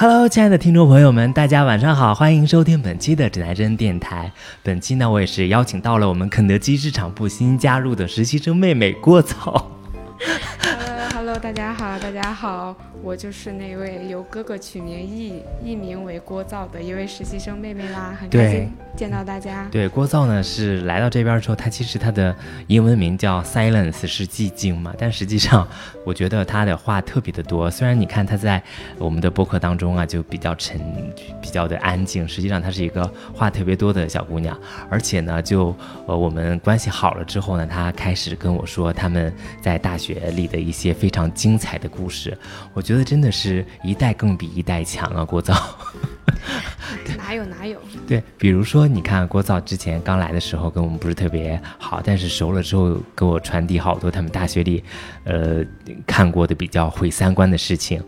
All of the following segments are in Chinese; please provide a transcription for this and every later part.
Hello，亲爱的听众朋友们，大家晚上好，欢迎收听本期的指南针电台。本期呢，我也是邀请到了我们肯德基市场部新加入的实习生妹妹郭草。大家好，大家好。我就是那位由哥哥取名艺艺名为郭造的一位实习生妹妹啦，很开心见到大家。对，郭造呢是来到这边之后，他其实他的英文名叫 Silence，是寂静嘛。但实际上，我觉得他的话特别的多。虽然你看他在我们的播客当中啊，就比较沉，比较的安静。实际上，她是一个话特别多的小姑娘。而且呢，就呃我们关系好了之后呢，她开始跟我说他们在大学里的一些非常精彩的故事。我。觉得真的是一代更比一代强啊，郭造。哪有哪有？对，比如说你看郭造之前刚来的时候跟我们不是特别好，但是熟了之后给我传递好多他们大学里，呃，看过的比较毁三观的事情，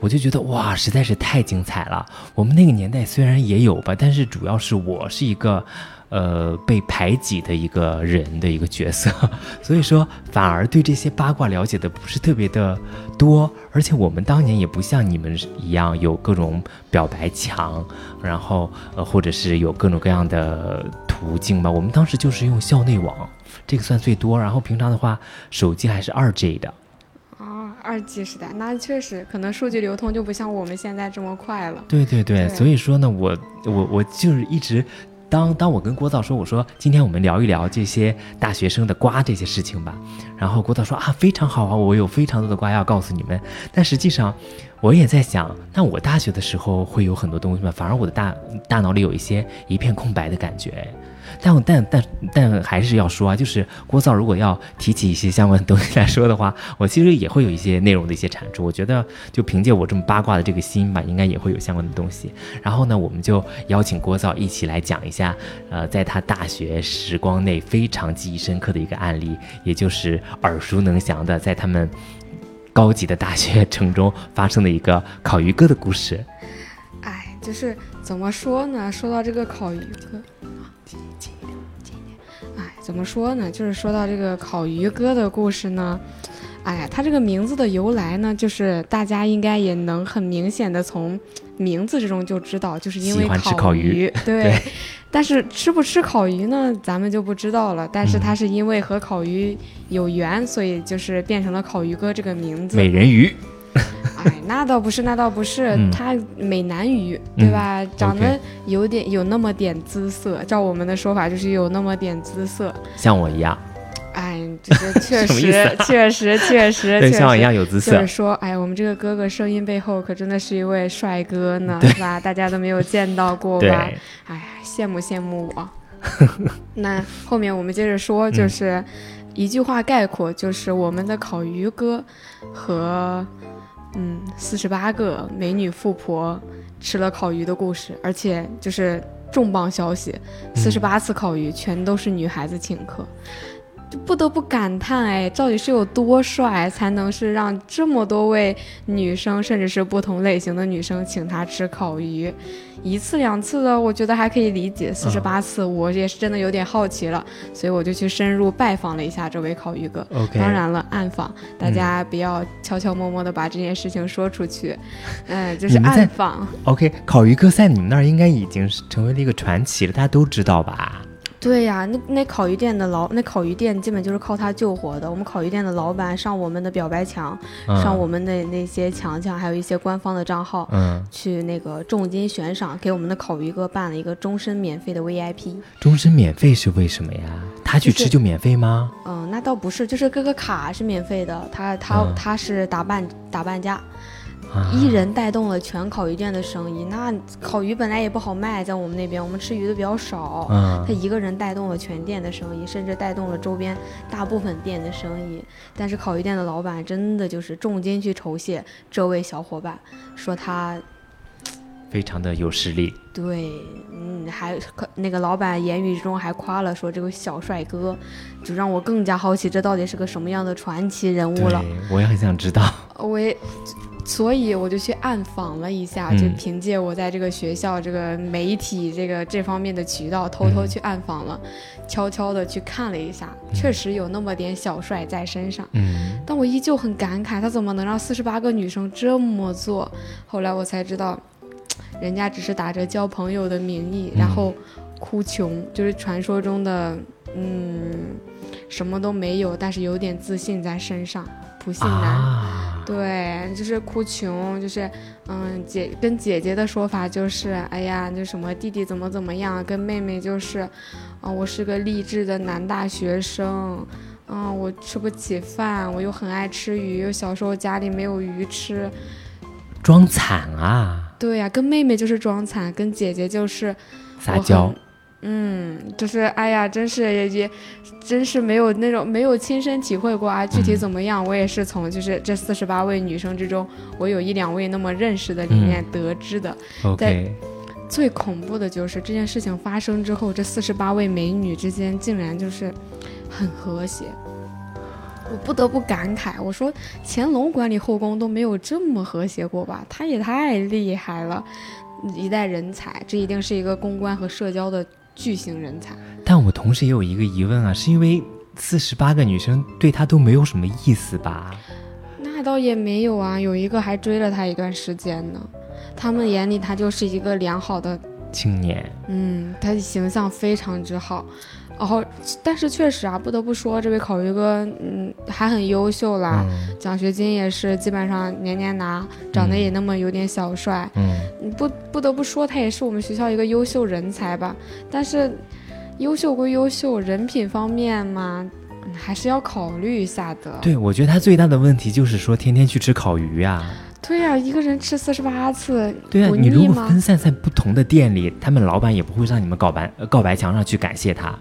我就觉得哇，实在是太精彩了。我们那个年代虽然也有吧，但是主要是我是一个。呃，被排挤的一个人的一个角色，所以说反而对这些八卦了解的不是特别的多，而且我们当年也不像你们一样有各种表白墙，然后呃，或者是有各种各样的途径吧。我们当时就是用校内网，这个算最多。然后平常的话，手机还是二 G 的。啊，二 G 时代，那确实可能数据流通就不像我们现在这么快了。对对对，所以说呢，我我我就是一直。当当我跟郭造说，我说今天我们聊一聊这些大学生的瓜这些事情吧，然后郭造说啊非常好啊，我有非常多的瓜要告诉你们。但实际上，我也在想，那我大学的时候会有很多东西吗？反而我的大大脑里有一些一片空白的感觉。但但但但还是要说啊，就是郭造如果要提起一些相关的东西来说的话，我其实也会有一些内容的一些产出。我觉得就凭借我这么八卦的这个心吧，应该也会有相关的东西。然后呢，我们就邀请郭造一起来讲一下，呃，在他大学时光内非常记忆深刻的一个案例，也就是耳熟能详的在他们高级的大学城中发生的一个烤鱼哥的故事。哎，就是怎么说呢？说到这个烤鱼哥。近近一点，近一点。哎，怎么说呢？就是说到这个烤鱼哥的故事呢，哎呀，他这个名字的由来呢，就是大家应该也能很明显的从名字之中就知道，就是因为烤鱼。对。但是吃不吃烤鱼呢？咱们就不知道了。但是他是因为和烤鱼有缘，所以就是变成了烤鱼哥这个名字。美人鱼。哎，那倒不是，那倒不是，他美男鱼，对吧？长得有点有那么点姿色，照我们的说法就是有那么点姿色，像我一样。哎，这个 确实，确实，确实，对，像我一样有姿色。就是说，哎，我们这个哥哥声音背后可真的是一位帅哥呢，是吧？大家都没有见到过吧？哎，羡慕羡慕我。那后面我们接着说，就是一句话概括，就是我们的烤鱼哥和。嗯，四十八个美女富婆吃了烤鱼的故事，而且就是重磅消息，四十八次烤鱼全都是女孩子请客。就不得不感叹，哎，到底是有多帅，才能是让这么多位女生，甚至是不同类型的女生请他吃烤鱼，一次两次的，我觉得还可以理解，四十八次，我也是真的有点好奇了，所以我就去深入拜访了一下这位烤鱼哥。当然了，暗访，大家不要悄悄摸摸的把这件事情说出去，嗯，就是暗访。OK，烤鱼哥在你们那儿应该已经是成为了一个传奇了，大家都知道吧？对呀，那那烤鱼店的老那烤鱼店基本就是靠他救活的。我们烤鱼店的老板上我们的表白墙，上我们的那些墙墙，还有一些官方的账号，嗯，去那个重金悬赏，给我们的烤鱼哥办了一个终身免费的 VIP。终身免费是为什么呀？他去吃就免费吗？嗯，那倒不是，就是各个卡是免费的，他他他是打半打半价。一人带动了全烤鱼店的生意，那烤鱼本来也不好卖，在我们那边，我们吃鱼的比较少。嗯，他一个人带动了全店的生意，甚至带动了周边大部分店的生意。但是烤鱼店的老板真的就是重金去酬谢这位小伙伴，说他非常的有实力。对，嗯，还那个老板言语之中还夸了说这个小帅哥，就让我更加好奇这到底是个什么样的传奇人物了。我也很想知道。我也。所以我就去暗访了一下，就凭借我在这个学校这个媒体这个这方面的渠道，偷偷去暗访了，悄悄的去看了一下，确实有那么点小帅在身上。嗯，但我依旧很感慨，他怎么能让四十八个女生这么做？后来我才知道，人家只是打着交朋友的名义，然后哭穷，就是传说中的嗯什么都没有，但是有点自信在身上，不信男。对，就是哭穷，就是嗯，姐跟姐姐的说法就是，哎呀，那什么弟弟怎么怎么样，跟妹妹就是，啊，我是个励志的男大学生，嗯，我吃不起饭，我又很爱吃鱼，又小时候家里没有鱼吃，装惨啊！对呀，跟妹妹就是装惨，跟姐姐就是撒娇。嗯，就是哎呀，真是也也，真是没有那种没有亲身体会过啊。具体怎么样，我也是从就是这四十八位女生之中，我有一两位那么认识的里面得知的。OK。最恐怖的就是这件事情发生之后，这四十八位美女之间竟然就是很和谐。我不得不感慨，我说乾隆管理后宫都没有这么和谐过吧？他也太厉害了，一代人才，这一定是一个公关和社交的。巨型人才，但我同时也有一个疑问啊，是因为四十八个女生对他都没有什么意思吧？那倒也没有啊，有一个还追了他一段时间呢。他们眼里他就是一个良好的青年，嗯，他的形象非常之好。然后，但是确实啊，不得不说，这位烤鱼哥，嗯，还很优秀啦，奖学金也是基本上年年拿，长得也那么有点小帅，嗯，不不得不说，他也是我们学校一个优秀人才吧。但是，优秀归优秀，人品方面嘛，还是要考虑一下的。对，我觉得他最大的问题就是说，天天去吃烤鱼呀。对呀，一个人吃四十八次，对啊，你如果分散在不同的店里，他们老板也不会让你们告白告白墙上去感谢他。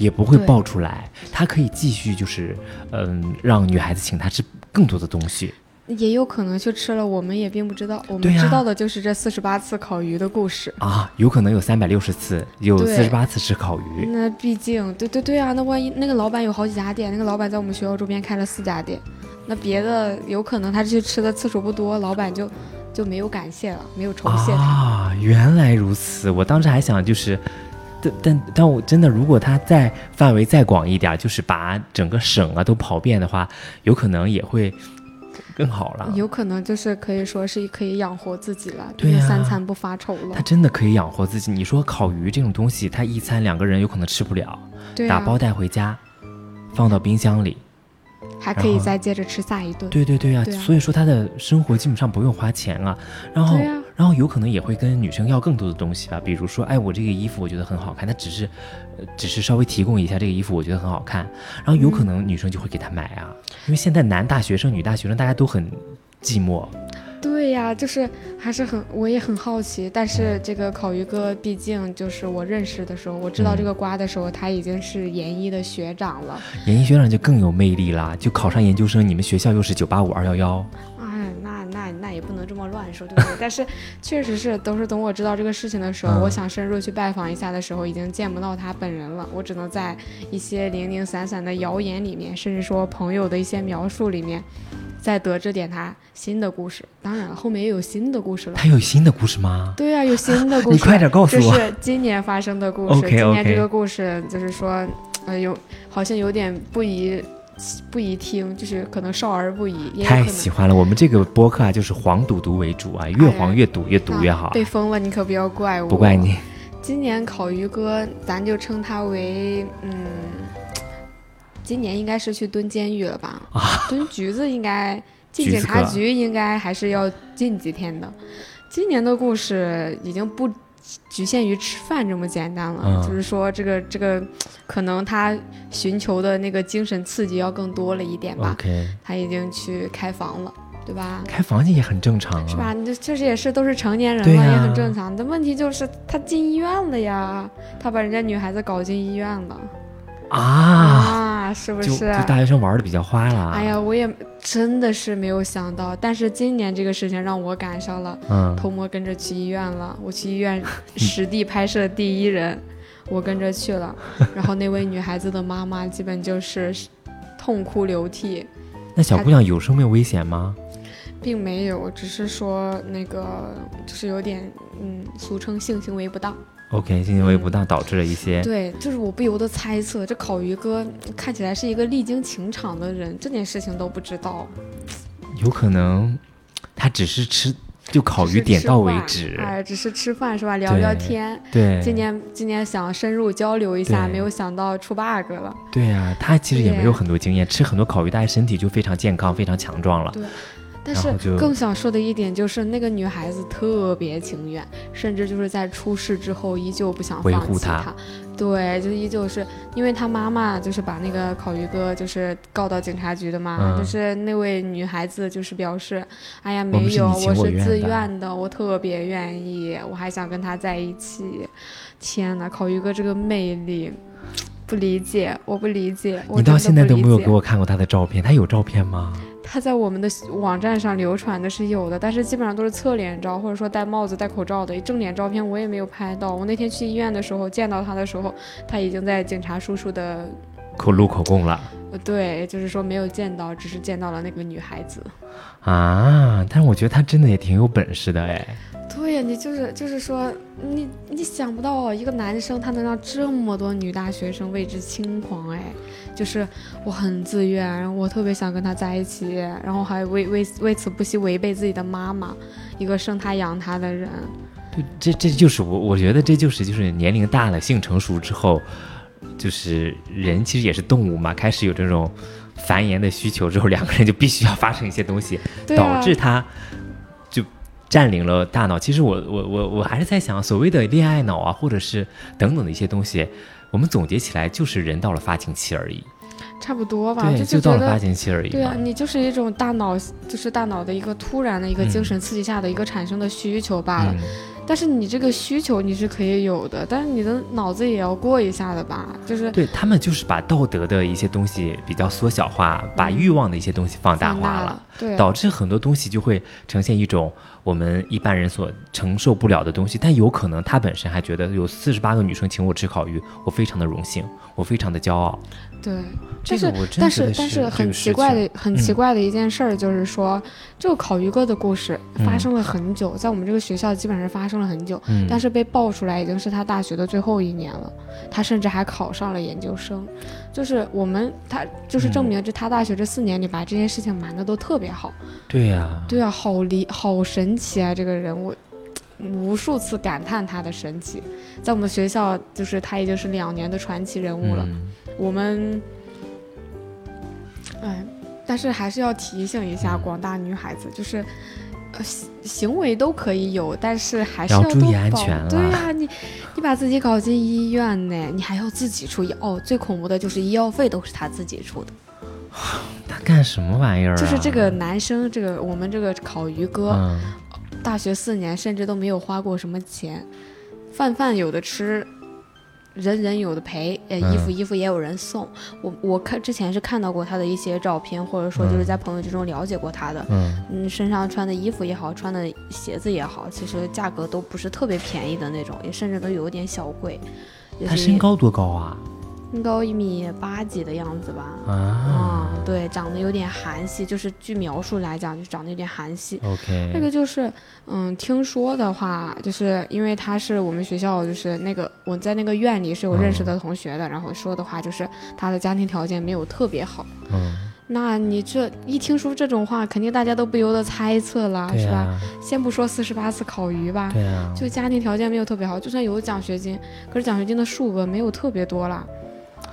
也不会爆出来，他可以继续就是，嗯，让女孩子请他吃更多的东西，也有可能去吃了，我们也并不知道。我们知道的就是这四十八次烤鱼的故事啊，有可能有三百六十次，有四十八次吃烤鱼。那毕竟，对对对啊，那万一那个老板有好几家店，那个老板在我们学校周边开了四家店，那别的有可能他去吃的次数不多，老板就就没有感谢了，没有酬谢他。啊，原来如此，我当时还想就是。但但但我真的，如果他再范围再广一点，就是把整个省啊都跑遍的话，有可能也会更好了。有可能就是可以说是可以养活自己了，对啊，三餐不发愁了。他真的可以养活自己。你说烤鱼这种东西，他一餐两个人有可能吃不了，打包带回家，放到冰箱里，还可以再接着吃下一顿。对对对啊，所以说他的生活基本上不用花钱啊。然后。然后有可能也会跟女生要更多的东西吧，比如说，哎，我这个衣服我觉得很好看，他只是，呃，只是稍微提供一下这个衣服，我觉得很好看。然后有可能女生就会给他买啊，因为现在男大学生、女大学生大家都很寂寞。对呀，就是还是很，我也很好奇。但是这个烤鱼哥，毕竟就是我认识的时候，我知道这个瓜的时候，他已经是研一的学长了。研一学长就更有魅力啦，就考上研究生，你们学校又是九八五二幺幺。那也不能这么乱说，对不对？但是确实是，都是等我知道这个事情的时候，我想深入去拜访一下的时候，已经见不到他本人了。我只能在一些零零散散的谣言里面，甚至说朋友的一些描述里面，再得知点他新的故事。当然了，后面也有新的故事了。他有新的故事吗？对啊，有新的 故事。你快点告诉我。这是今年发生的故事。今年这个故事就是说，呃，有好像有点不宜。不宜听，就是可能少儿不宜。太喜欢了，我们这个播客啊，就是黄赌毒为主啊，越黄越赌，越赌越好。被封了，你可不要怪我。不怪你。今年烤鱼哥，咱就称他为嗯，今年应该是去蹲监狱了吧？啊，蹲局子应该进警察局，应该还是要进几天的。今年的故事已经不。局限于吃饭这么简单了，就是说这个这个，可能他寻求的那个精神刺激要更多了一点吧。他已经去开房了，对吧？开房也很正常啊，是吧？你这确实也是都是成年人了，也很正常。但问题就是他进医院了呀，他把人家女孩子搞进医院了。啊，是不是？就大学生玩的比较花了。哎呀，我也真的是没有想到，但是今年这个事情让我赶上了，偷摸跟着去医院了。我去医院实地拍摄第一人，我跟着去了。然后那位女孩子的妈妈基本就是痛哭流涕。那小姑娘有生命危险吗？并没有，只是说那个就是有点，嗯，俗称性行为不当。OK，性行为不当导致了一些。对，就是我不由得猜测，这烤鱼哥看起来是一个历经情场的人，这件事情都不知道。有可能，他只是吃就烤鱼点到为止，哎，只是吃饭是吧？聊聊天。对，今年今年想深入交流一下，没有想到出 bug 了。对呀，他其实也没有很多经验，吃很多烤鱼，大家身体就非常健康，非常强壮了。对。但是更想说的一点就是，那个女孩子特别情愿，甚至就是在出事之后依旧不想放弃他。对，就依旧是因为她妈妈就是把那个烤鱼哥就是告到警察局的嘛，就是那位女孩子就是表示，哎呀没有，我是自愿的，我特别愿意，我还想跟他在一起。天哪，烤鱼哥这个魅力，不理解，我不理解。你到现在都没有给我看过他的照片，他有照片吗？他在我们的网站上流传的是有的，但是基本上都是侧脸照，或者说戴帽子、戴口罩的正脸照片，我也没有拍到。我那天去医院的时候见到他的时候，他已经在警察叔叔的口录口供了。呃，对，就是说没有见到，只是见到了那个女孩子。啊，但是我觉得他真的也挺有本事的哎。对呀，你就是就是说，你你想不到一个男生他能让这么多女大学生为之轻狂哎。就是我很自愿，然后我特别想跟他在一起，然后还为为为此不惜违背自己的妈妈，一个生他养他的人。对，这这就是我我觉得这就是就是年龄大了，性成熟之后，就是人其实也是动物嘛，开始有这种繁衍的需求之后，两个人就必须要发生一些东西，导致他就占领了大脑。其实我我我我还是在想，所谓的恋爱脑啊，或者是等等的一些东西。我们总结起来就是人到了发情期而已，差不多吧？就，就到了发情期而已。对啊，你就是一种大脑，就是大脑的一个突然的一个精神刺激下的一个产生的需求罢了。但是你这个需求你是可以有的，但是你的脑子也要过一下的吧？就是对他们就是把道德的一些东西比较缩小化，把欲望的一些东西放大化了，对，导致很多东西就会呈现一种我们一般人所承受不了的东西。但有可能他本身还觉得有四十八个女生请我吃烤鱼，我非常的荣幸，我非常的骄傲。对，但是但是但是很奇怪的很奇怪的一件事儿就是说，这个烤鱼哥的故事发生了很久，在我们这个学校基本上发生了很久，但是被爆出来已经是他大学的最后一年了，他甚至还考上了研究生，就是我们他就是证明这他大学这四年里把这件事情瞒的都特别好。对呀，对啊，好离好神奇啊！这个人我无数次感叹他的神奇，在我们学校就是他已经是两年的传奇人物了。我们，哎，但是还是要提醒一下广大女孩子，就是，呃，行为都可以有，但是还是要注意安全对呀，你，你把自己搞进医院呢，你还要自己出医哦，最恐怖的就是医药费都是他自己出的。他干什么玩意儿？就是这个男生，这个我们这个烤鱼哥，大学四年甚至都没有花过什么钱，饭饭有的吃。人人有的陪，呃，衣服衣服也有人送。我我看之前是看到过他的一些照片，或者说就是在朋友之中了解过他的。嗯，身上穿的衣服也好，穿的鞋子也好，其实价格都不是特别便宜的那种，也甚至都有点小贵。他身高多高啊？身高一米八几的样子吧，啊，对，长得有点韩系，就是据描述来讲，就长得有点韩系。OK，那个就是，嗯，听说的话，就是因为他是我们学校，就是那个我在那个院里是有认识的同学的，然后说的话就是他的家庭条件没有特别好。嗯，那你这一听说这种话，肯定大家都不由得猜测了，是吧？先不说四十八次烤鱼吧，对啊就家庭条件没有特别好，就算有奖学金，可是奖学金的数额没有特别多了。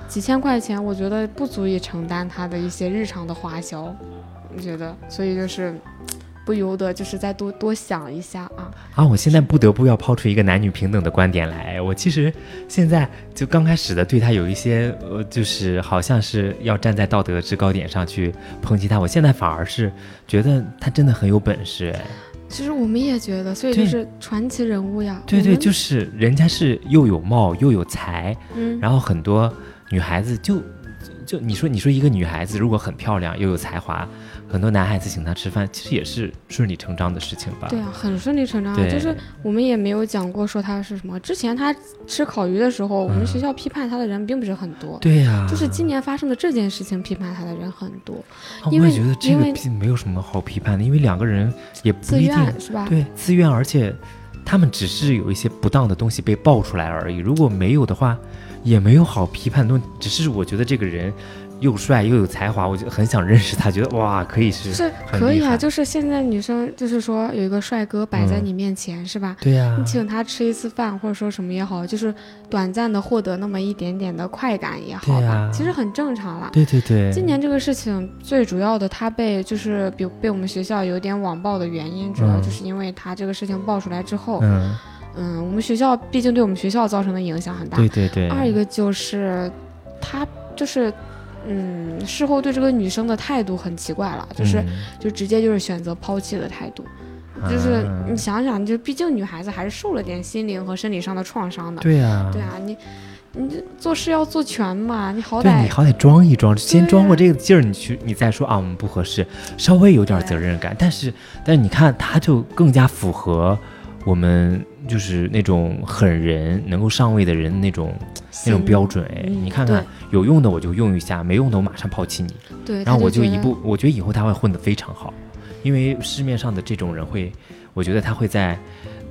几千块钱，我觉得不足以承担他的一些日常的花销，我觉得，所以就是不由得就是再多多想一下啊啊！我现在不得不要抛出一个男女平等的观点来，我其实现在就刚开始的对他有一些呃，就是好像是要站在道德制高点上去抨击他，我现在反而是觉得他真的很有本事哎。其实我们也觉得，所以就是传奇人物呀。对对，就是人家是又有貌又有才，嗯，然后很多。女孩子就就你说你说一个女孩子如果很漂亮又有才华，很多男孩子请她吃饭，其实也是顺理成章的事情吧？对啊，很顺理成章。就是我们也没有讲过说她是什么。之前她吃烤鱼的时候，我们学校批判她的人并不是很多。对呀。就是今年发生的这件事情，批判她的人很多。我也觉得这个并没有什么好批判的，因为两个人也不一定是吧？对，自愿，而且他们只是有一些不当的东西被爆出来而已。如果没有的话。也没有好批判的，只是我觉得这个人。又帅又有才华，我就很想认识他，觉得哇，可以是是可以啊，就是现在女生就是说有一个帅哥摆在你面前，是吧？对呀，你请他吃一次饭或者说什么也好，就是短暂的获得那么一点点的快感也好吧，其实很正常啦。对对对。今年这个事情最主要的，他被就是比被我们学校有点网暴的原因，主要就是因为他这个事情爆出来之后，嗯嗯，我们学校毕竟对我们学校造成的影响很大。对对对。二一个就是他就是。嗯，事后对这个女生的态度很奇怪了，就是就直接就是选择抛弃的态度，就是你想想，就毕竟女孩子还是受了点心灵和生理上的创伤的。对呀，对啊，你你做事要做全嘛，你好歹你好歹装一装，先装过这个劲儿，你去你再说啊，我们不合适，稍微有点责任感。但是但是你看，他就更加符合我们。就是那种狠人能够上位的人那种那种标准哎，你看看有用的我就用一下，没用的我马上抛弃你。对，然后我就一步，我觉得以后他会混得非常好，因为市面上的这种人会，我觉得他会在。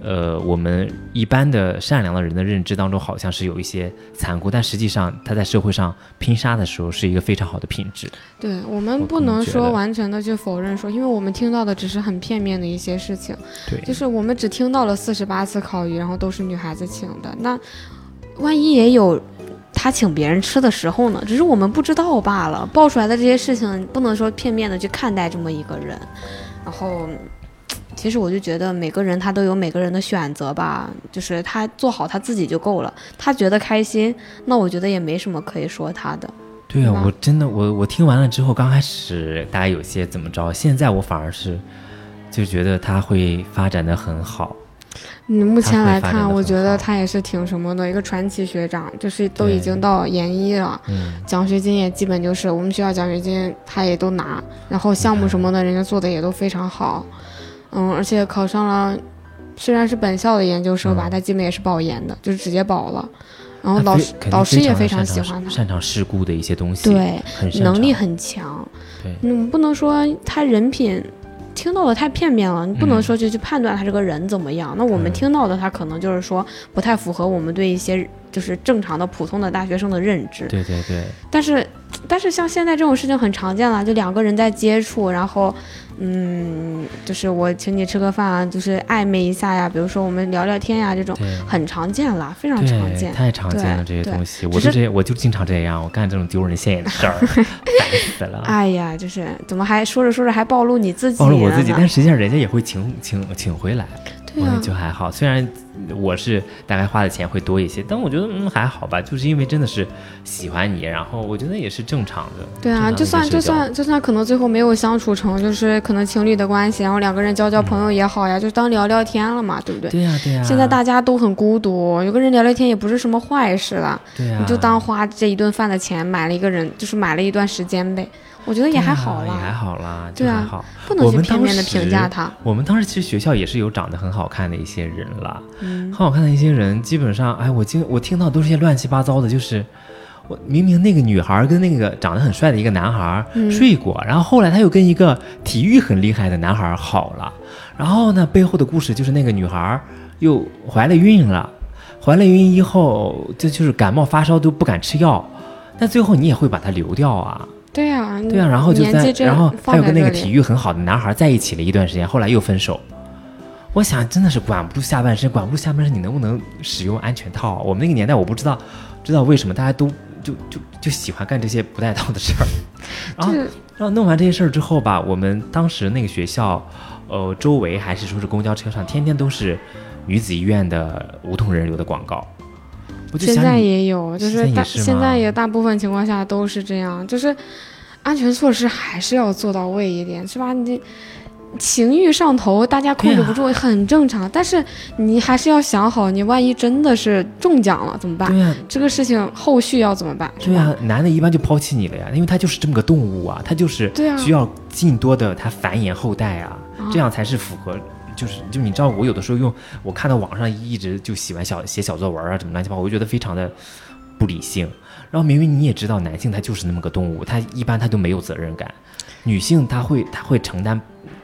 呃，我们一般的善良的人的认知当中，好像是有一些残酷，但实际上他在社会上拼杀的时候，是一个非常好的品质。对我们不能说完全的去否认说，因为我们听到的只是很片面的一些事情。对，就是我们只听到了四十八次烤鱼，然后都是女孩子请的。那万一也有他请别人吃的时候呢？只是我们不知道罢了。爆出来的这些事情，不能说片面的去看待这么一个人，然后。其实我就觉得每个人他都有每个人的选择吧，就是他做好他自己就够了。他觉得开心，那我觉得也没什么可以说他的。对啊，我真的我我听完了之后，刚开始大家有些怎么着，现在我反而是就觉得他会发展的很好。你目前来看，我觉得他也是挺什么的一个传奇学长，就是都已经到研一了，奖学金也基本就是我们学校奖学金他也都拿，然后项目什么的，人家做的也都非常好。嗯，而且考上了，虽然是本校的研究生吧，他基本也是保研的，就是直接保了。然后老师老师也非常喜欢他，擅长事故的一些东西，对，能力很强。对，嗯，不能说他人品听到的太片面了，你不能说就去判断他这个人怎么样。那我们听到的他可能就是说不太符合我们对一些就是正常的普通的大学生的认知。对对对。但是但是像现在这种事情很常见了，就两个人在接触，然后。嗯，就是我请你吃个饭啊，就是暧昧一下呀，比如说我们聊聊天呀，这种很常见了，非常常见，太常见了这些东西。我就这，我就经常这样，我干这种丢人现眼的事儿，烦死了。哎呀，就是怎么还说着说着还暴露你自己？暴露我自己，但实际上人家也会请请请回来。我就还好，虽然我是大概花的钱会多一些，但我觉得嗯还好吧，就是因为真的是喜欢你，然后我觉得也是正常的。对啊，就算就算就算可能最后没有相处成，就是可能情侣的关系，然后两个人交交朋友也好呀，就当聊聊天了嘛，对不对？对呀对呀。现在大家都很孤独，有个人聊聊天也不是什么坏事了。对呀。你就当花这一顿饭的钱买了一个人，就是买了一段时间呗。我觉得也还好啦，也还好啦，对啊，好。不能去片面的评价他。我们当时其实学校也是有长得很好看的一些人了，很好看的一些人，基本上，哎，我经我听到都是些乱七八糟的，就是我明明那个女孩跟那个长得很帅的一个男孩睡过，然后后来他又跟一个体育很厉害的男孩好了，然后呢，背后的故事就是那个女孩又怀了孕了，怀了孕以后，这就是感冒发烧都不敢吃药，但最后你也会把他流掉啊。对呀，对呀，然后就在，然后还有跟那个体育很好的男孩在一起了一段时间，后来又分手。我想真的是管不住下半身，管不住下半身，你能不能使用安全套？我们那个年代我不知道，知道为什么大家都就就就喜欢干这些不带套的事儿。然后，然后弄完这些事儿之后吧，我们当时那个学校，呃，周围还是说是公交车上，天天都是女子医院的无痛人流的广告。现在也有，就是大现在也大部分情况下都是这样，就是安全措施还是要做到位一点，是吧？你情欲上头，大家控制不住很正常，但是你还是要想好，你万一真的是中奖了怎么办？对呀，这个事情后续要怎么办？对呀，男的一般就抛弃你了呀，因为他就是这么个动物啊，他就是需要尽多的他繁衍后代啊，这样才是符合。就是，就你知道，我有的时候用我看到网上一直就喜欢小写小作文啊，什么乱七八糟，我就觉得非常的不理性。然后明明你也知道，男性他就是那么个动物，他一般他都没有责任感，女性他会他会承担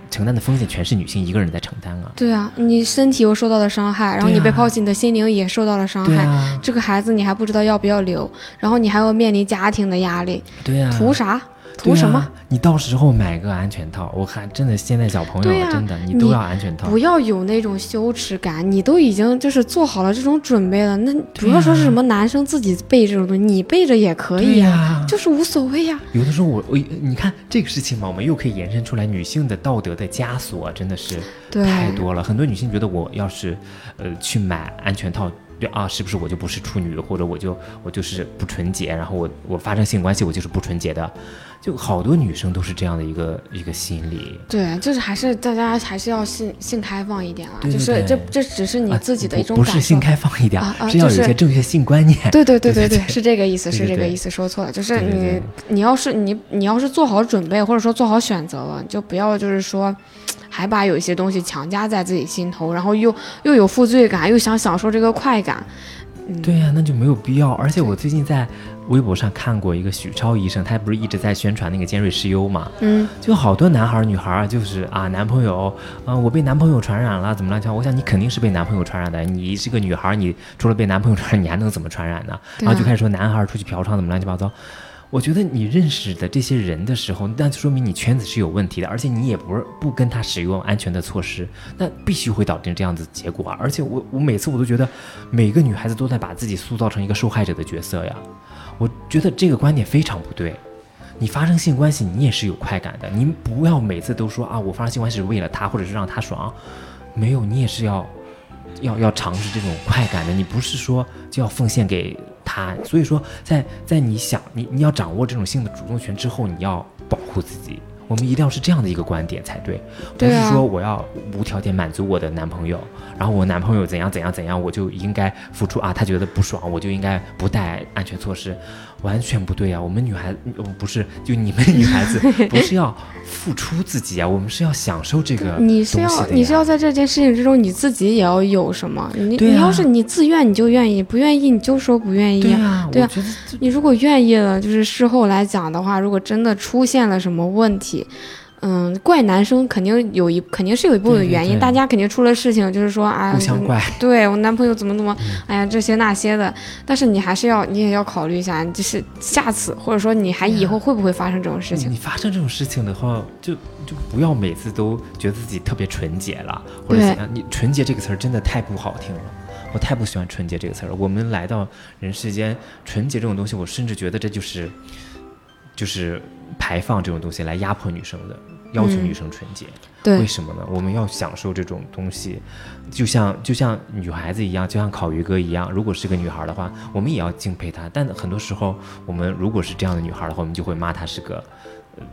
承担的风险全是女性一个人在承担啊。对啊，你身体又受到了伤害，然后你被抛弃，你的心灵也受到了伤害。这个孩子你还不知道要不要留，然后你还要面临家庭的压力。对啊，图啥？图什么？你到时候买个安全套，我看真的现在小朋友真的你都要安全套。不要有那种羞耻感，你都已经就是做好了这种准备了。那不要说是什么男生自己备这种东西，你备着也可以呀，就是无所谓呀。有的时候我我你看这个事情嘛，我们又可以延伸出来女性的道德的枷锁真的是太多了。很多女性觉得我要是呃去买安全套。啊，是不是我就不是处女，或者我就我就是不纯洁，然后我我发生性关系我就是不纯洁的，就好多女生都是这样的一个一个心理。对，就是还是大家还是要性性开放一点啊，就是这这只是你自己的一种感受，不是性开放一点啊，是要有一些正确性观念。对对对对对，是这个意思，是这个意思，说错了，就是你你要是你你要是做好准备，或者说做好选择了，就不要就是说。还把有一些东西强加在自己心头，然后又又有负罪感，又想享受这个快感。对呀，那就没有必要。而且我最近在微博上看过一个许超医生，他不是一直在宣传那个尖锐湿疣嘛？嗯，就好多男孩女孩就是啊，男朋友，嗯，我被男朋友传染了，怎么了？我想你肯定是被男朋友传染的。你是个女孩，你除了被男朋友传染，你还能怎么传染呢？然后就开始说男孩出去嫖娼怎么乱七八糟。我觉得你认识的这些人的时候，那就说明你圈子是有问题的，而且你也不是不跟他使用安全的措施，那必须会导致这样子结果啊！而且我我每次我都觉得，每个女孩子都在把自己塑造成一个受害者的角色呀。我觉得这个观点非常不对。你发生性关系，你也是有快感的，你不要每次都说啊，我发生性关系是为了他，或者是让他爽，没有，你也是要要要尝试这种快感的，你不是说就要奉献给。他所以说，在在你想你你要掌握这种性的主动权之后，你要保护自己。我们一定要是这样的一个观点才对，不是说我要无条件满足我的男朋友，然后我男朋友怎样怎样怎样，我就应该付出啊，他觉得不爽，我就应该不带安全措施。完全不对呀！我们女孩子不是就你们女孩子 不是要付出自己啊？我们是要享受这个。你是要你是要在这件事情之中，你自己也要有什么？你你要是你自愿你就愿意，不愿意你就说不愿意。对啊，对啊。你如果愿意了，就是事后来讲的话，如果真的出现了什么问题。嗯，怪男生肯定有一肯定是有一部分原因，大家肯定出了事情，就是说啊，互相怪，对我男朋友怎么怎么，哎呀这些那些的，但是你还是要你也要考虑一下，就是下次或者说你还以后会不会发生这种事情？你发生这种事情的话，就就不要每次都觉得自己特别纯洁了，或者怎样。你纯洁这个词儿真的太不好听了，我太不喜欢纯洁这个词儿了。我们来到人世间，纯洁这种东西，我甚至觉得这就是就是排放这种东西来压迫女生的。要求女生纯洁，为什么呢？我们要享受这种东西，就像就像女孩子一样，就像烤鱼哥一样。如果是个女孩的话，我们也要敬佩她。但很多时候，我们如果是这样的女孩的话，我们就会骂她是个。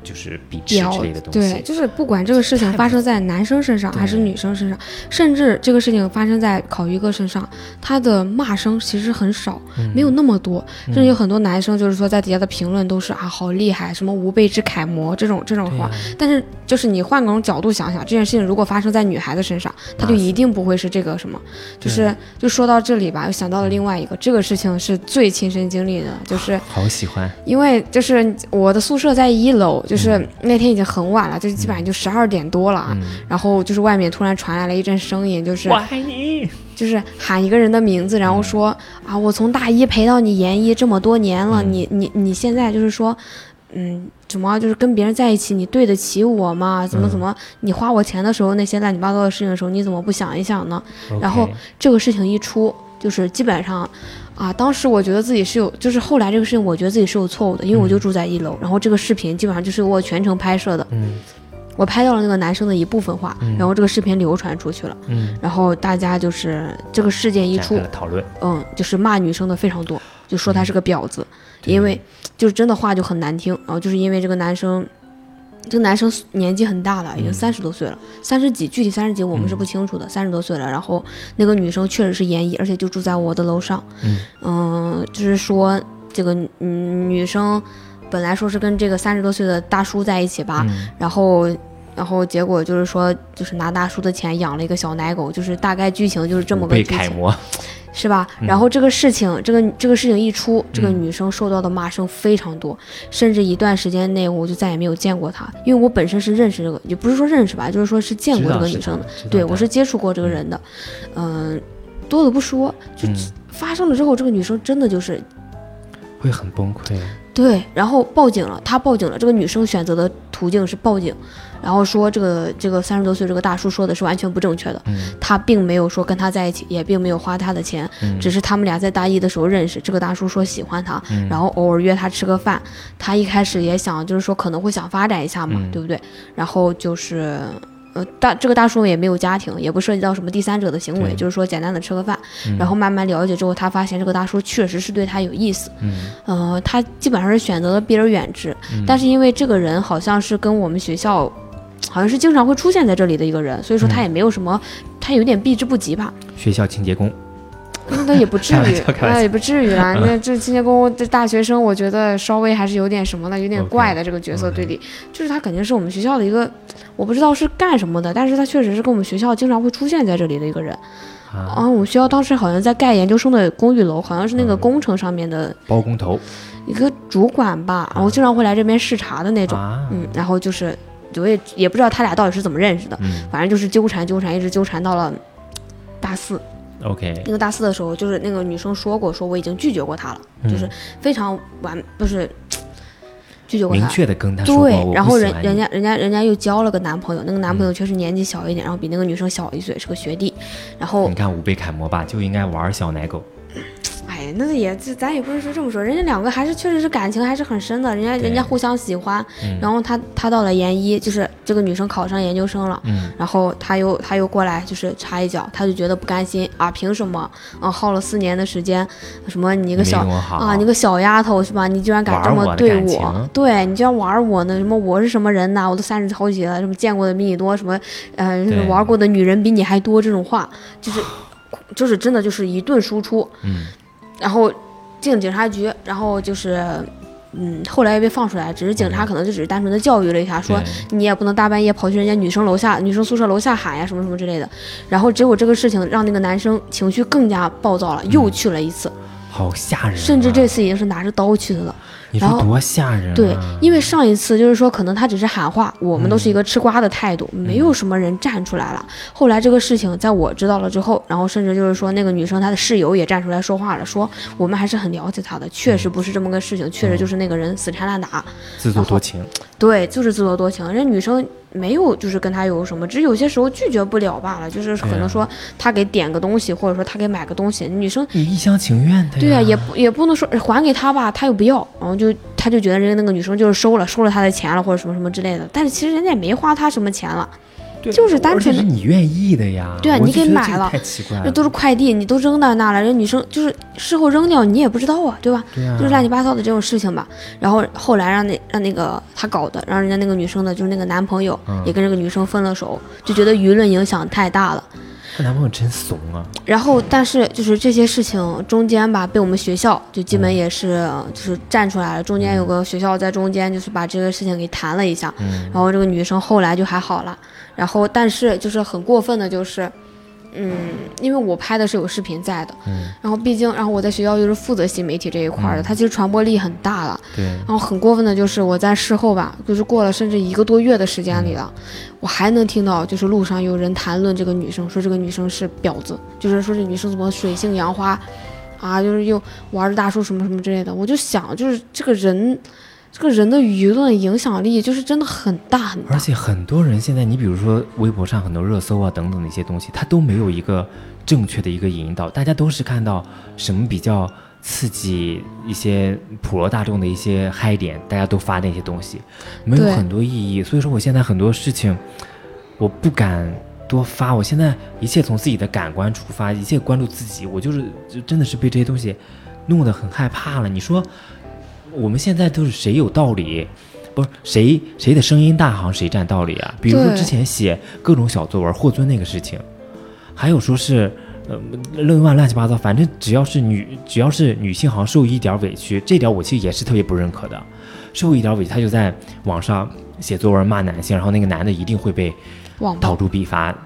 就是比之类的东西，对，就是不管这个事情发生在男生身上还是女生身上，甚至这个事情发生在烤鱼哥身上，他的骂声其实很少，没有那么多。甚至有很多男生就是说在底下的评论都是啊好厉害，什么无辈之楷模这种这种话。但是就是你换个种角度想想，这件事情如果发生在女孩子身上，他就一定不会是这个什么。就是就说到这里吧，又想到了另外一个，这个事情是最亲身经历的，就是好喜欢，因为就是我的宿舍在一楼。就是那天已经很晚了，就基本上就十二点多了啊。然后就是外面突然传来了一阵声音，就是我爱你，就是喊一个人的名字，然后说啊，我从大一陪到你研一这么多年了，你你你现在就是说，嗯，怎么就是跟别人在一起，你对得起我吗？怎么怎么，你花我钱的时候那些乱七八糟的事情的时候，你怎么不想一想呢？然后这个事情一出，就是基本上。啊，当时我觉得自己是有，就是后来这个事情，我觉得自己是有错误的，因为我就住在一楼，然后这个视频基本上就是我全程拍摄的，嗯，我拍到了那个男生的一部分话，然后这个视频流传出去了，嗯，然后大家就是这个事件一出，讨论，嗯，就是骂女生的非常多，就说他是个婊子，因为就是真的话就很难听，然后就是因为这个男生。这个男生年纪很大了，已经三十多岁了，三十几，具体三十几我们是不清楚的，三十多岁了。然后那个女生确实是研一，而且就住在我的楼上。嗯，就是说这个女生本来说是跟这个三十多岁的大叔在一起吧，然后，然后结果就是说，就是拿大叔的钱养了一个小奶狗，就是大概剧情就是这么个剧情。是吧？然后这个事情，这个这个事情一出，这个女生受到的骂声非常多，甚至一段时间内我就再也没有见过她，因为我本身是认识这个，也不是说认识吧，就是说是见过这个女生的，对我是接触过这个人的，嗯，多的不说，就发生了之后，这个女生真的就是会很崩溃。对，然后报警了，他报警了，这个女生选择的途径是报警。然后说这个这个三十多岁这个大叔说的是完全不正确的，他并没有说跟他在一起，也并没有花他的钱，只是他们俩在大一的时候认识。这个大叔说喜欢他，然后偶尔约他吃个饭。他一开始也想就是说可能会想发展一下嘛，对不对？然后就是呃大这个大叔也没有家庭，也不涉及到什么第三者的行为，就是说简单的吃个饭。然后慢慢了解之后，他发现这个大叔确实是对他有意思。嗯，呃，他基本上是选择了避而远之，但是因为这个人好像是跟我们学校。好像是经常会出现在这里的一个人，所以说他也没有什么，他有点避之不及吧。学校清洁工，那也不至于，那也不至于啦。那这清洁工这大学生，我觉得稍微还是有点什么的，有点怪的这个角色对立，就是他肯定是我们学校的一个，我不知道是干什么的，但是他确实是跟我们学校经常会出现在这里的一个人。啊，我们学校当时好像在盖研究生的公寓楼，好像是那个工程上面的包工头，一个主管吧，然后经常会来这边视察的那种。嗯，然后就是。我也也不知道他俩到底是怎么认识的，反正就是纠缠纠缠，一直纠缠到了大四。OK，那个大四的时候，就是那个女生说过，说我已经拒绝过他了，就是非常完，不是拒绝过他，明确的跟他说对，然后人人家人家人家又交了个男朋友，那个男朋友确实年纪小一点，然后比那个女生小一岁，是个学弟。然后你看五倍楷模吧，就应该玩小奶狗。哎，那也这咱也不是说这么说，人家两个还是确实是感情还是很深的，人家人家互相喜欢，然后他他到了研一，就是这个女生考上研究生了，然后他又他又过来就是插一脚，他就觉得不甘心啊，凭什么啊耗了四年的时间，什么你个小啊你个小丫头是吧？你居然敢这么对我，对你居然玩我呢？什么我是什么人呐？我都三十好几了，什么见过的比你多，什么呃玩过的女人比你还多，这种话就是 就是真的就是一顿输出，嗯。然后进警察局，然后就是，嗯，后来也被放出来，只是警察可能就只是单纯的教育了一下，说你也不能大半夜跑去人家女生楼下、女生宿舍楼下喊呀，什么什么之类的。然后结果这个事情让那个男生情绪更加暴躁了，又去了一次，好吓人，甚至这次已经是拿着刀去的了。你说多吓人！对，因为上一次就是说，可能他只是喊话，我们都是一个吃瓜的态度，没有什么人站出来了。后来这个事情在我知道了之后，然后甚至就是说，那个女生她的室友也站出来说话了，说我们还是很了解她的，确实不是这么个事情，确实就是那个人死缠烂打，自作多情。对，就是自作多情。人女生。没有，就是跟他有什么，只是有些时候拒绝不了罢了。就是可能说他给点个东西，或者说他给买个东西，女生你一厢情愿的。对啊，也不也不能说还给他吧，他又不要，然后就他就觉得人家那个女生就是收了收了他的钱了，或者什么什么之类的。但是其实人家也没花他什么钱了。就是单纯的，是你愿意的呀。对啊，你给买了，太奇怪了。这都是快递，你都扔到那了，人女生就是事后扔掉，你也不知道啊，对吧？对啊。就是乱七八糟的这种事情吧。然后后来让那让那个他搞的，让人家那个女生的，就是那个男朋友也跟这个女生分了手，就觉得舆论影响太大了。她男朋友真怂啊！然后，但是就是这些事情中间吧，被我们学校就基本也是就是站出来了。中间有个学校在中间，就是把这个事情给谈了一下。嗯。然后这个女生后来就还好了。然后，但是就是很过分的，就是，嗯，因为我拍的是有视频在的。嗯。然后，毕竟，然后我在学校又是负责新媒体这一块的，它其实传播力很大了。对。然后很过分的就是我在事后吧，就是过了甚至一个多月的时间里了。我还能听到，就是路上有人谈论这个女生，说这个女生是婊子，就是说这女生怎么水性杨花，啊，就是又玩着大叔什么什么之类的。我就想，就是这个人，这个人的舆论影响力就是真的很大很大。而且很多人现在，你比如说微博上很多热搜啊等等的一些东西，他都没有一个正确的一个引导，大家都是看到什么比较。刺激一些普罗大众的一些嗨点，大家都发那些东西，没有很多意义。所以说，我现在很多事情我不敢多发。我现在一切从自己的感官出发，一切关注自己。我就是就真的是被这些东西弄得很害怕了。你说我们现在都是谁有道理？不是谁谁的声音大，好像谁占道理啊？比如说之前写各种小作文霍尊那个事情，还有说是。呃，另外乱七八糟，反正只要是女，只要是女性，好像受一点委屈，这点我其实也是特别不认可的。受一点委屈，他就在网上写作文骂男性，然后那个男的一定会被网，口诛笔伐，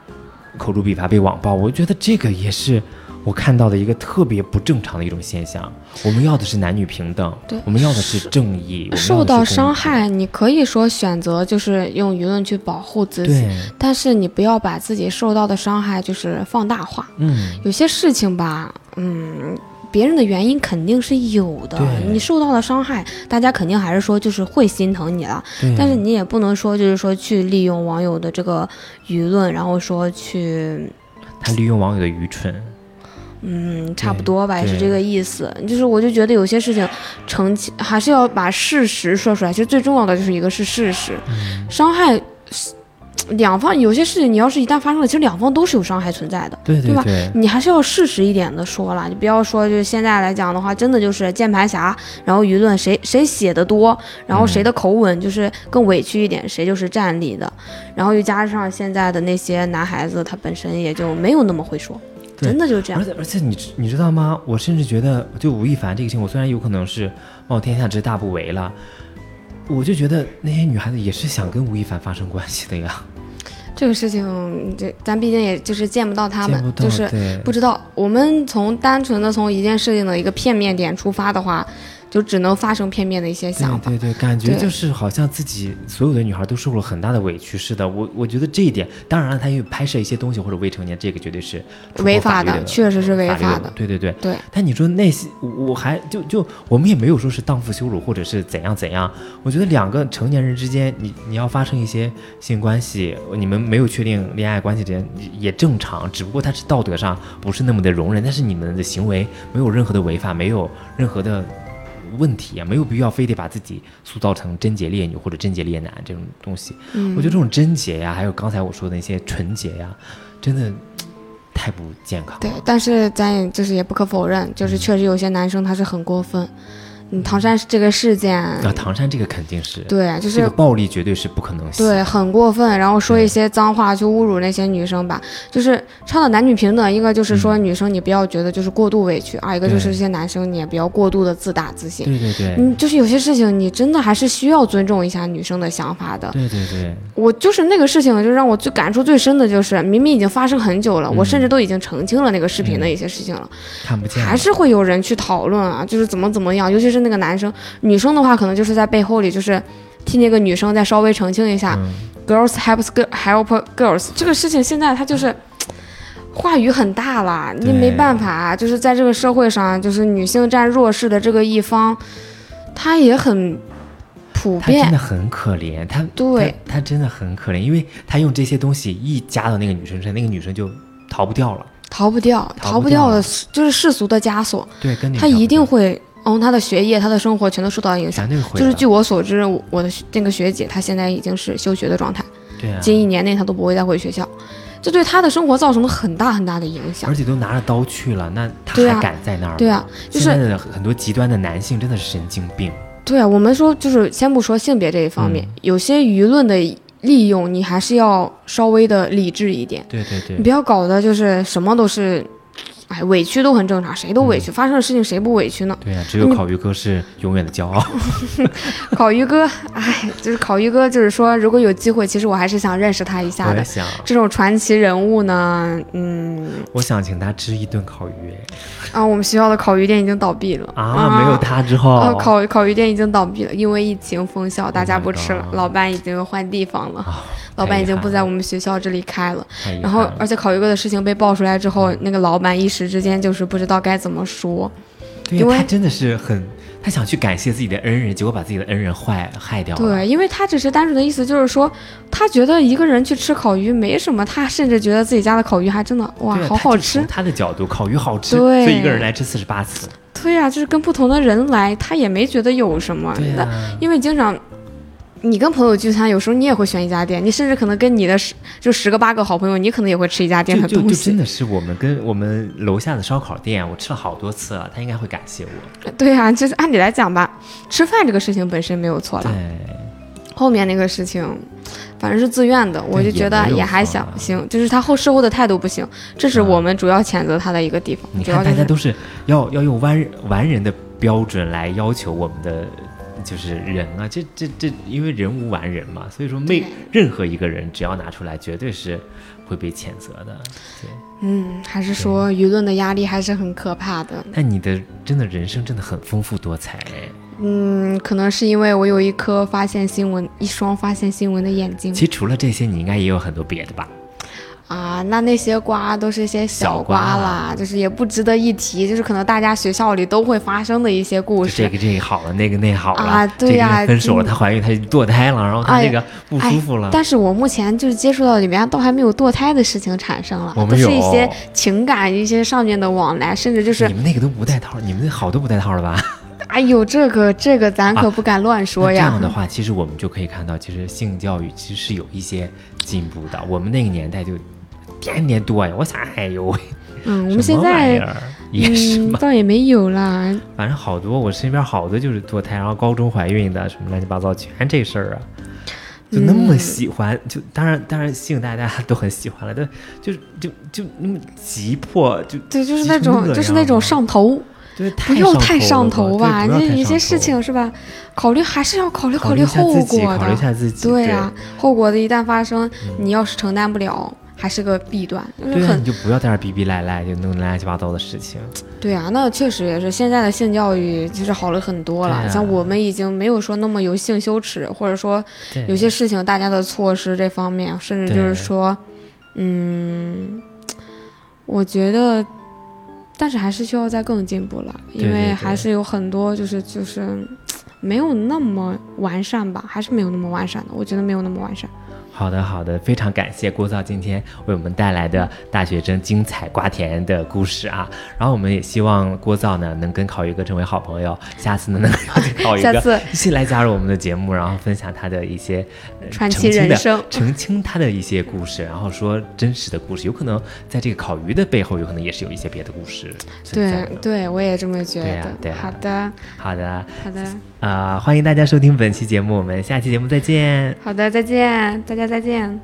口诛笔伐被网暴。我觉得这个也是我看到的一个特别不正常的一种现象。我们要的是男女平等，对，我们要的是正义。受到伤害，你可以说选择就是用舆论去保护自己，但是你不要把自己受到的伤害就是放大化。嗯，有些事情吧，嗯。别人的原因肯定是有的，你受到了伤害，大家肯定还是说就是会心疼你了。但是你也不能说就是说去利用网友的这个舆论，然后说去他利用网友的愚蠢。嗯，差不多吧，也是这个意思。就是我就觉得有些事情，澄清还是要把事实说出来。其实最重要的就是一个是事实，伤害。两方有些事情，你要是一旦发生了，其实两方都是有伤害存在的，对对吧？你还是要事实一点的说了，你不要说就是现在来讲的话，真的就是键盘侠，然后舆论谁谁写的多，然后谁的口吻就是更委屈一点，谁就是站立的，然后又加上现在的那些男孩子，他本身也就没有那么会说，真的就是这样。而且而且你你知道吗？我甚至觉得，就吴亦凡这个情我，虽然有可能是冒天下之大不韪了，我就觉得那些女孩子也是想跟吴亦凡发生关系的呀。这个事情，这咱毕竟也就是见不到他们，就是不知道。我们从单纯的从一件事情的一个片面点出发的话。就只能发生片面的一些想法，对对，感觉就是好像自己所有的女孩都受了很大的委屈似的。我我觉得这一点，当然了，他因为拍摄一些东西或者未成年，这个绝对是违法的，确实是违法的。对对对对。但你说那些，我还就就我们也没有说是荡妇羞辱或者是怎样怎样。我觉得两个成年人之间，你你要发生一些性关系，你们没有确定恋爱关系之间也正常，只不过他是道德上不是那么的容忍，但是你们的行为没有任何的违法，没有任何的。问题啊，没有必要非得把自己塑造成贞洁烈女或者贞洁烈男这种东西。我觉得这种贞洁呀，还有刚才我说的那些纯洁呀，真的太不健康。对，但是咱也就是也不可否认，就是确实有些男生他是很过分。唐山这个事件啊，唐山这个肯定是对，就是这个暴力绝对是不可能。对，很过分，然后说一些脏话去侮辱那些女生吧。就是倡导男女平等，一个就是说女生你不要觉得就是过度委屈啊，一个就是这些男生你也不要过度的自大自信。对对对，嗯，就是有些事情你真的还是需要尊重一下女生的想法的。对对对，我就是那个事情，就让我最感触最深的就是，明明已经发生很久了，我甚至都已经澄清了那个视频的一些事情了，看不见，还是会有人去讨论啊，就是怎么怎么样，尤其是那个男生。女生的话，可能就是在背后里，就是替那个女生再稍微澄清一下，girls help help girls 这个事情，现在他就是话语很大了，你没办法，就是在这个社会上，就是女性占弱势的这个一方，她也很普遍，真的很可怜，她对她真的很可怜，因为她用这些东西一加到那个女生身上，那个女生就逃不掉了，逃不掉，逃不掉的就是世俗的枷锁，对，跟她一定会。嗯，他的学业、他的生活全都受到影响。就是据我所知，我的那个学姐，她现在已经是休学的状态。对啊。近一年内，她都不会再回学校，这对她的生活造成了很大很大的影响。而且都拿着刀去了，那她还敢在那儿？对啊，就是现在的很多极端的男性真的是神经病。对啊，我们说就是先不说性别这一方面，有些舆论的利用，你还是要稍微的理智一点。对对对。你不要搞的就是什么都是。哎，委屈都很正常，谁都委屈，发生的事情谁不委屈呢？对呀，只有烤鱼哥是永远的骄傲。烤鱼哥，哎，就是烤鱼哥，就是说，如果有机会，其实我还是想认识他一下的。想这种传奇人物呢，嗯，我想请他吃一顿烤鱼。啊，我们学校的烤鱼店已经倒闭了啊！没有他之后，烤烤鱼店已经倒闭了，因为疫情封校，大家不吃了，老板已经换地方了。老板已经不在我们学校这里开了，然后而且烤鱼哥的事情被爆出来之后，那个老板一时之间就是不知道该怎么说，因为他真的是很，他想去感谢自己的恩人，结果把自己的恩人坏害掉了。对，因为他只是单纯的意思就是说，他觉得一个人去吃烤鱼没什么，他甚至觉得自己家的烤鱼还真的哇好好吃。他的角度，烤鱼好吃，所以一个人来吃四十八次。对呀，就是跟不同的人来，他也没觉得有什么的，因为经常。你跟朋友聚餐，有时候你也会选一家店，你甚至可能跟你的十就十个八个好朋友，你可能也会吃一家店的东西。就就真的是我们跟我们楼下的烧烤店，我吃了好多次了，他应该会感谢我。对啊，就是按理来讲吧，吃饭这个事情本身没有错了。对。后面那个事情，反正是自愿的，我就觉得也还想行，就是他后事后的态度不行，这是我们主要谴责他的一个地方。你看，大家都是要要用完完人的标准来要求我们的。就是人啊，这这这，因为人无完人嘛，所以说没任何一个人只要拿出来，绝对是会被谴责的。对，嗯，还是说舆论的压力还是很可怕的。那你的真的人生真的很丰富多彩嗯，可能是因为我有一颗发现新闻、一双发现新闻的眼睛。其实除了这些，你应该也有很多别的吧？啊，那那些瓜都是一些小瓜啦，就是也不值得一提，就是可能大家学校里都会发生的一些故事。这个这个好了，那个那好了啊，对呀，分手了，她怀孕，她堕胎了，然后她那个不舒服了。但是我目前就是接触到里面，都还没有堕胎的事情产生了，都是一些情感一些上面的往来，甚至就是你们那个都不带套，你们那好多不带套了吧？哎呦，这个这个咱可不敢乱说呀。这样的话，其实我们就可以看到，其实性教育其实是有一些进步的。我们那个年代就。天天多呀！我想，哎呦喂，嗯，我们现在也是倒也没有啦。反正好多，我身边好多就是堕胎，然后高中怀孕的，什么乱七八糟，全这事儿啊，就那么喜欢，就当然当然性大家都很喜欢了，但就是就就那么急迫，就对，就是那种就是那种上头，对，不要太上头吧？那有些事情是吧？考虑还是要考虑考虑后果的，考虑一下自己，对呀，后果的一旦发生，你要是承担不了。还是个弊端，对啊，你就不要在那逼逼赖赖，就弄乱七八糟的事情。对啊，那确实也是，现在的性教育其实好了很多了。像我们已经没有说那么有性羞耻，或者说有些事情大家的措施这方面，甚至就是说，嗯，我觉得，但是还是需要再更进步了，因为还是有很多就是就是没有那么完善吧，还是没有那么完善的，我觉得没有那么完善。好的，好的，非常感谢郭造今天为我们带来的大学生精彩瓜田的故事啊！然后我们也希望郭造呢能跟烤鱼哥成为好朋友，下次呢能邀请 考鱼哥一起来加入我们的节目，然后分享他的一些传奇人生，澄清他的一些故事，然后说真实的故事，有可能在这个烤鱼的背后，有可能也是有一些别的故事。对，对我也这么觉得。对，好的，好的，好的。啊，欢迎大家收听本期节目，我们下期节目再见。好的，再见，大再见。